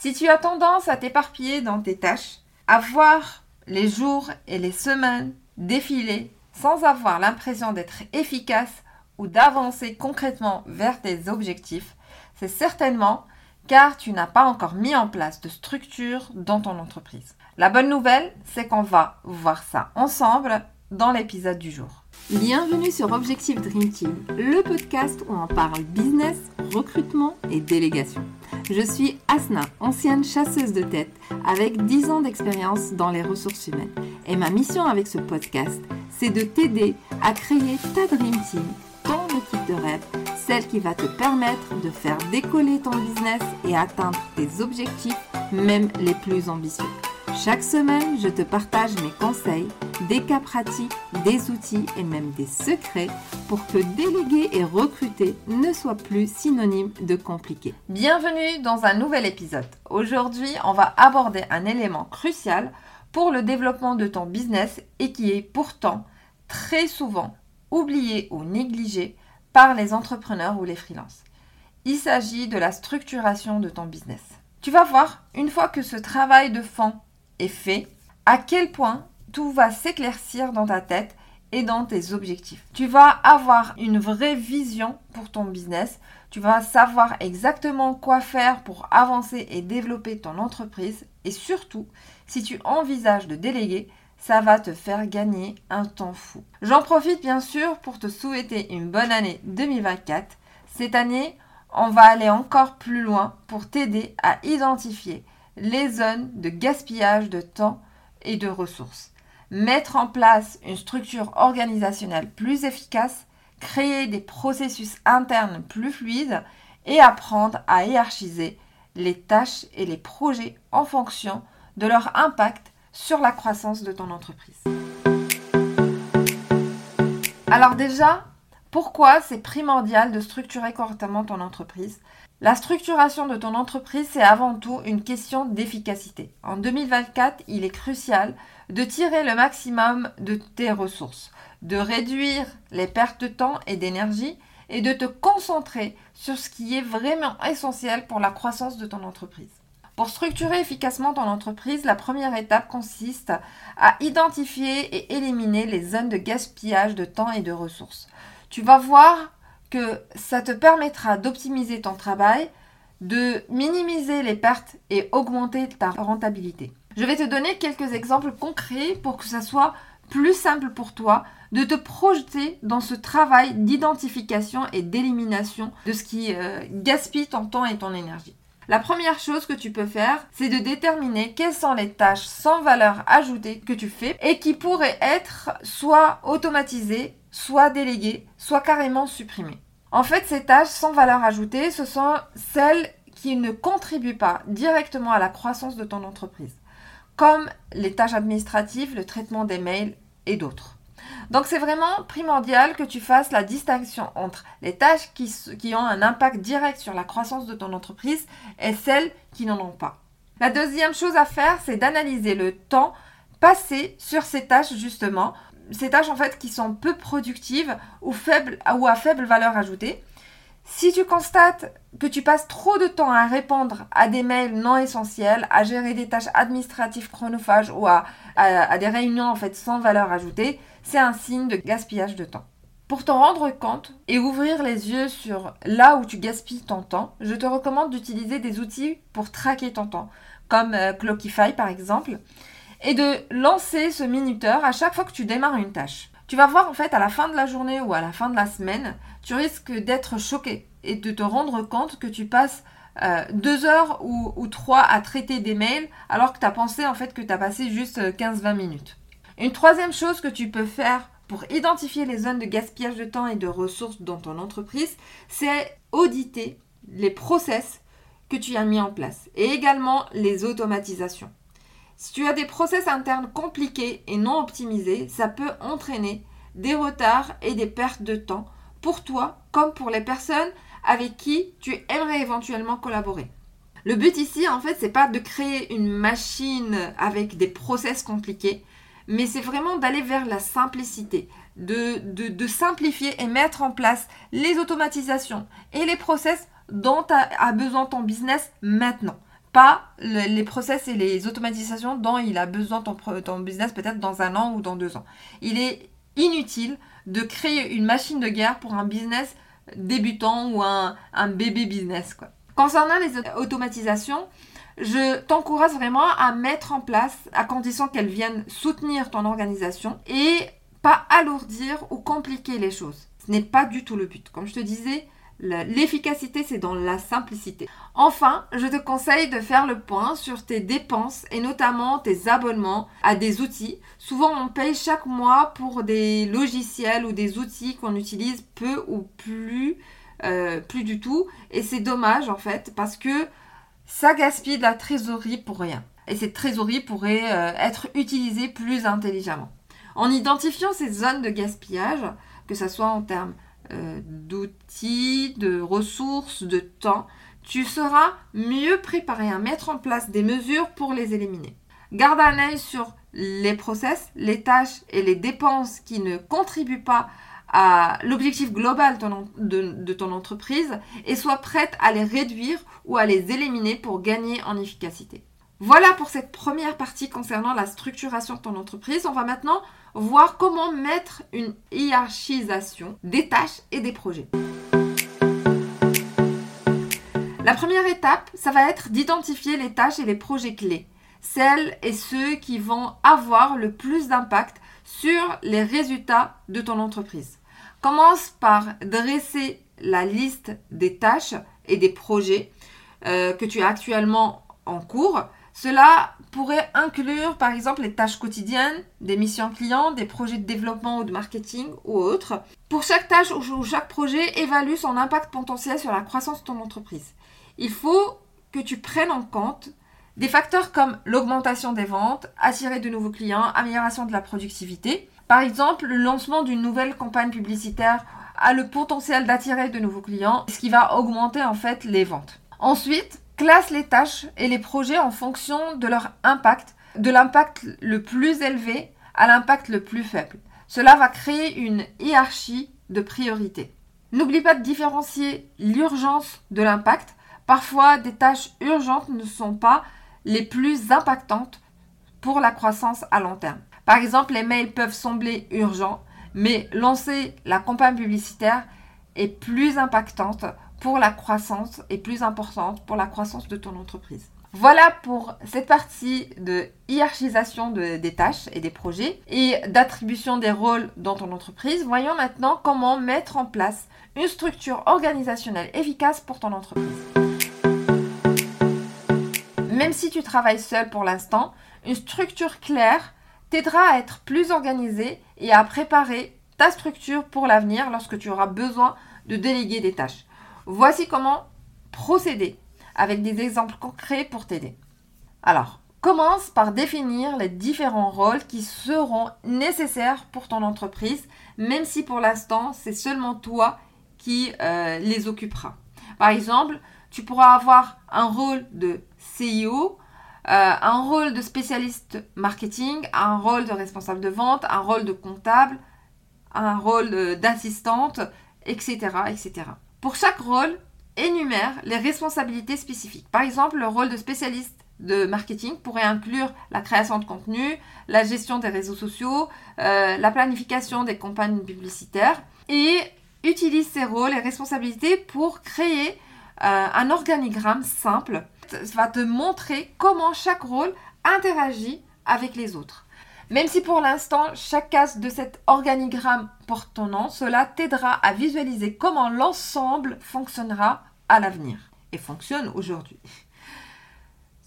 Si tu as tendance à t'éparpiller dans tes tâches, à voir les jours et les semaines défiler sans avoir l'impression d'être efficace ou d'avancer concrètement vers tes objectifs, c'est certainement car tu n'as pas encore mis en place de structure dans ton entreprise. La bonne nouvelle, c'est qu'on va voir ça ensemble dans l'épisode du jour. Bienvenue sur Objectif Dream Team, le podcast où on parle business, recrutement et délégation. Je suis Asna, ancienne chasseuse de tête avec 10 ans d'expérience dans les ressources humaines. Et ma mission avec ce podcast, c'est de t'aider à créer ta Dream Team, ton équipe de rêve, celle qui va te permettre de faire décoller ton business et atteindre tes objectifs, même les plus ambitieux. Chaque semaine, je te partage mes conseils, des cas pratiques, des outils et même des secrets pour que déléguer et recruter ne soit plus synonyme de compliqué. Bienvenue dans un nouvel épisode. Aujourd'hui, on va aborder un élément crucial pour le développement de ton business et qui est pourtant très souvent oublié ou négligé par les entrepreneurs ou les freelances. Il s'agit de la structuration de ton business. Tu vas voir, une fois que ce travail de fond fait, à quel point tout va s'éclaircir dans ta tête et dans tes objectifs. Tu vas avoir une vraie vision pour ton business. Tu vas savoir exactement quoi faire pour avancer et développer ton entreprise. Et surtout, si tu envisages de déléguer, ça va te faire gagner un temps fou. J'en profite bien sûr pour te souhaiter une bonne année 2024. Cette année, on va aller encore plus loin pour t'aider à identifier les zones de gaspillage de temps et de ressources. Mettre en place une structure organisationnelle plus efficace, créer des processus internes plus fluides et apprendre à hiérarchiser les tâches et les projets en fonction de leur impact sur la croissance de ton entreprise. Alors déjà, pourquoi c'est primordial de structurer correctement ton entreprise? La structuration de ton entreprise, c'est avant tout une question d'efficacité. En 2024, il est crucial de tirer le maximum de tes ressources, de réduire les pertes de temps et d'énergie et de te concentrer sur ce qui est vraiment essentiel pour la croissance de ton entreprise. Pour structurer efficacement ton entreprise, la première étape consiste à identifier et éliminer les zones de gaspillage de temps et de ressources. Tu vas voir que ça te permettra d'optimiser ton travail, de minimiser les pertes et augmenter ta rentabilité. Je vais te donner quelques exemples concrets pour que ça soit plus simple pour toi de te projeter dans ce travail d'identification et d'élimination de ce qui euh, gaspille ton temps et ton énergie. La première chose que tu peux faire, c'est de déterminer quelles sont les tâches sans valeur ajoutée que tu fais et qui pourraient être soit automatisées, soit déléguées, soit carrément supprimées. En fait, ces tâches sans valeur ajoutée, ce sont celles qui ne contribuent pas directement à la croissance de ton entreprise, comme les tâches administratives, le traitement des mails et d'autres. Donc c'est vraiment primordial que tu fasses la distinction entre les tâches qui, ont un impact direct sur la croissance de ton entreprise et celles qui n'en ont pas. La deuxième chose à faire, c'est d'analyser le temps passé sur ces tâches justement ces tâches en fait qui sont peu productives ou à faible valeur ajoutée. Si tu constates que tu passes trop de temps à répondre à des mails non essentiels, à gérer des tâches administratives chronophages ou à, à des réunions en fait sans valeur ajoutée, c'est un signe de gaspillage de temps. Pour t'en rendre compte et ouvrir les yeux sur là où tu gaspilles ton temps, je te recommande d'utiliser des outils pour traquer ton temps, comme euh, Clockify par exemple et de lancer ce minuteur à chaque fois que tu démarres une tâche. Tu vas voir en fait à la fin de la journée ou à la fin de la semaine, tu risques d'être choqué et de te rendre compte que tu passes euh, deux heures ou, trois à traiter des mails alors que tu as pensé en fait que tu as passé juste 15-20 minutes. Une troisième chose que tu peux faire pour identifier les zones de gaspillage de temps et de ressources dans ton entreprise, c'est auditer les process que tu as mis en place et également les automatisations. Si tu as des process internes compliqués et non optimisés, ça peut entraîner des retards et des pertes de temps pour toi comme pour les personnes avec qui tu aimerais éventuellement collaborer. Le but ici, en fait, c'est pas de créer une machine avec des process compliqués, mais c'est vraiment d'aller vers la simplicité, de, de, simplifier et mettre en place les automatisations et les process dont a besoin ton business maintenant. pas les process et les automatisations dont il a besoin ton, ton business peut-être dans un an ou dans deux ans. Il est inutile de créer une machine de guerre pour un business débutant ou un, un bébé business. Quoi. Concernant les automatisations, je t'encourage vraiment à mettre en place à condition qu'elles viennent soutenir ton organisation et pas alourdir ou compliquer les choses. Ce n'est pas du tout le but. Comme je te disais, L'efficacité, c'est dans la simplicité. Enfin, je te conseille de faire le point sur tes dépenses et notamment tes abonnements à des outils. Souvent, on paye chaque mois pour des logiciels ou des outils qu'on utilise peu ou plus, euh, plus du tout. Et c'est dommage en fait parce que ça gaspille de la trésorerie pour rien. Et cette trésorerie pourrait euh, être utilisée plus intelligemment. En identifiant ces zones de gaspillage, que ce soit en termes euh, d'outils, de ressources, de temps, tu seras mieux préparé à mettre en place des mesures pour les éliminer. Garde un œil sur les process, les tâches et les dépenses qui ne contribuent pas l'objectif global de, de, ton entreprise et sois prête à les réduire ou à les éliminer pour gagner en efficacité. Voilà pour cette première partie concernant la structuration de ton entreprise. On va maintenant voir comment mettre une hiérarchisation des tâches et des projets. La première étape, ça va être d'identifier les tâches et les projets clés, celles et ceux qui vont avoir le plus d'impact sur les résultats de ton entreprise. Commence par dresser la liste des tâches et des projets euh, que tu as actuellement en cours cela pourrait inclure par exemple les tâches quotidiennes, des missions clients, des projets de développement ou de marketing ou autres. Pour chaque tâche ou chaque projet, évalue son impact potentiel sur la croissance de ton entreprise. Il faut que tu prennes en compte des facteurs comme l'augmentation des ventes, attirer de nouveaux clients, amélioration de la productivité. Par exemple, le lancement d'une nouvelle campagne publicitaire a le potentiel d'attirer de nouveaux clients, ce qui va augmenter en fait les ventes. Ensuite, classe les tâches et les projets en fonction de leur impact, de l'impact le plus élevé à l'impact le plus faible. Cela va créer une hiérarchie de priorité. N'oublie pas de différencier l'urgence de l'impact. Parfois, des tâches urgentes ne sont pas les plus impactantes pour la croissance à long terme. Par exemple, les mails peuvent sembler urgents, mais lancer la campagne publicitaire est plus impactante pour la croissance est plus importante pour la croissance de ton entreprise. Voilà pour cette partie de hiérarchisation des tâches et des projets et d'attribution des rôles dans ton entreprise. Voyons maintenant comment mettre en place une structure organisationnelle efficace pour ton entreprise. Même si tu travailles seul pour l'instant, une structure claire t'aidera à être plus organisé et à préparer ta structure pour l'avenir lorsque tu auras besoin de déléguer des tâches. Voici comment procéder avec des exemples concrets pour t'aider. Alors, commence par définir les différents rôles qui seront nécessaires pour ton entreprise, même si pour l'instant c'est seulement toi qui euh, les occupera. Par exemple, tu pourras avoir un rôle de CIO, euh, un rôle de spécialiste marketing, un rôle de responsable de vente, un rôle de comptable, un rôle d'assistante, etc., etc. Pour chaque rôle, énumère les responsabilités spécifiques. Par exemple, le rôle de spécialiste de marketing pourrait inclure la création de contenu, la gestion des réseaux sociaux, euh, la planification des campagnes publicitaires et utilise ces rôles et responsabilités pour créer euh, un organigramme simple. Va te montrer comment chaque rôle interagit avec les autres. Même si pour l'instant, chaque case de cet organigramme porte ton nom, cela t'aidera à visualiser comment l'ensemble fonctionnera à l'avenir et fonctionne aujourd'hui.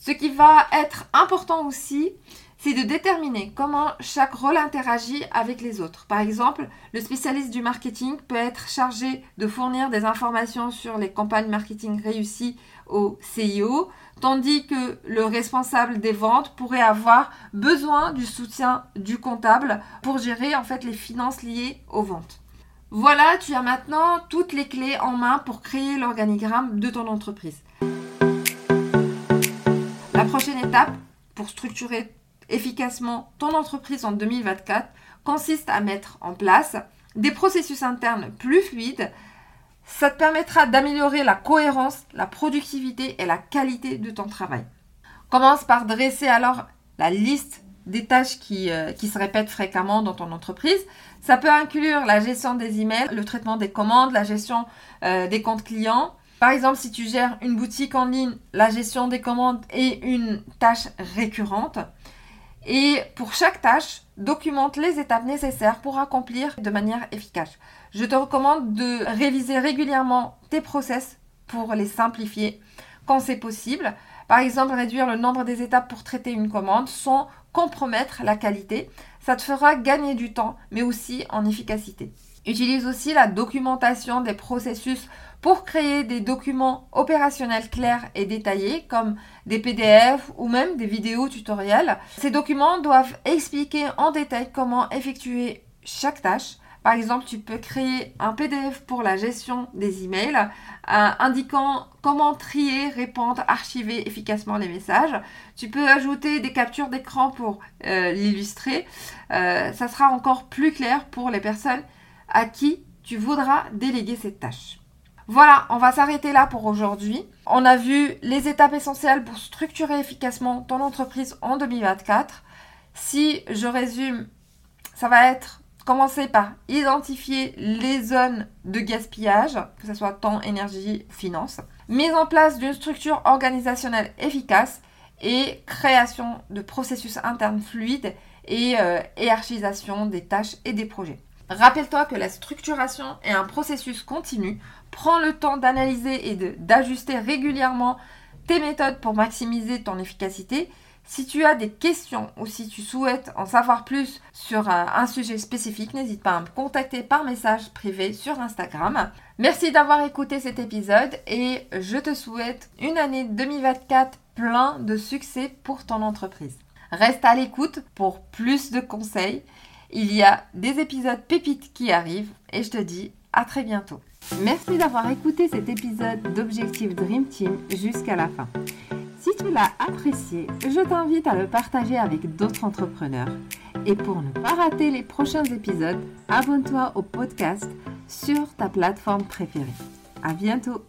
Ce qui va être important aussi, c'est de déterminer comment chaque rôle interagit avec les autres. Par exemple, le spécialiste du marketing peut être chargé de fournir des informations sur les campagnes marketing réussies au CIO, tandis que le responsable des ventes pourrait avoir besoin du soutien du comptable pour gérer en fait les finances liées aux ventes. Voilà, tu as maintenant toutes les clés en main pour créer l'organigramme de ton entreprise. La prochaine étape pour structurer efficacement ton entreprise en 2024 consiste à mettre en place des processus internes plus fluides, Ça te permettra d'améliorer la cohérence, la productivité et la qualité de ton travail. Commence par dresser alors la liste des tâches qui, euh, se répètent fréquemment dans ton entreprise. Ça peut inclure la gestion des emails, le traitement des commandes, la gestion euh, des comptes clients. Par exemple, si tu gères une boutique en ligne, la gestion des commandes est une tâche récurrente. Et pour chaque tâche, documente les étapes nécessaires pour accomplir de manière efficace. Je te recommande de réviser régulièrement tes process pour les simplifier quand c'est possible. Par exemple, réduire le nombre des étapes pour traiter une commande sans compromettre la qualité. Ça te fera gagner du temps, mais aussi en efficacité. Utilise aussi la documentation des processus pour créer des documents opérationnels clairs et détaillés comme des PDF ou même des vidéos tutoriels. Ces documents doivent expliquer en détail comment effectuer chaque tâche. Par exemple, tu peux créer un PDF pour la gestion des emails euh, indiquant comment trier, répondre, archiver efficacement les messages. Tu peux ajouter des captures d'écran pour euh, l'illustrer. Euh, ça sera encore plus clair pour les personnes à qui tu voudras déléguer cette tâche. Voilà, on va s'arrêter là pour aujourd'hui. On a vu les étapes essentielles pour structurer efficacement ton entreprise en 2024. Si je résume, ça va être commencer par identifier les zones de gaspillage, que ce soit temps, énergie, finance. Mise en place d'une structure organisationnelle efficace et création de processus internes fluides et euh, hiérarchisation des tâches et des projets. Rappelle-toi que la structuration est un processus continu. Prends le temps d'analyser et d'ajuster régulièrement tes méthodes pour maximiser ton efficacité. Si tu as des questions ou si tu souhaites en savoir plus sur euh, un sujet spécifique, n'hésite pas à me contacter par message privé sur Instagram. Merci d'avoir écouté cet épisode et je te souhaite une année 2024 plein de succès pour ton entreprise. Reste à l'écoute pour plus de conseils il y a des épisodes pépites qui arrivent et je te dis à très bientôt. Merci d'avoir écouté cet épisode d'Objectif Dream Team jusqu'à la fin. Si tu l'as apprécié, je t'invite à le partager avec d'autres entrepreneurs. Et pour ne pas rater les prochains épisodes, abonne-toi au podcast sur ta plateforme préférée. À bientôt!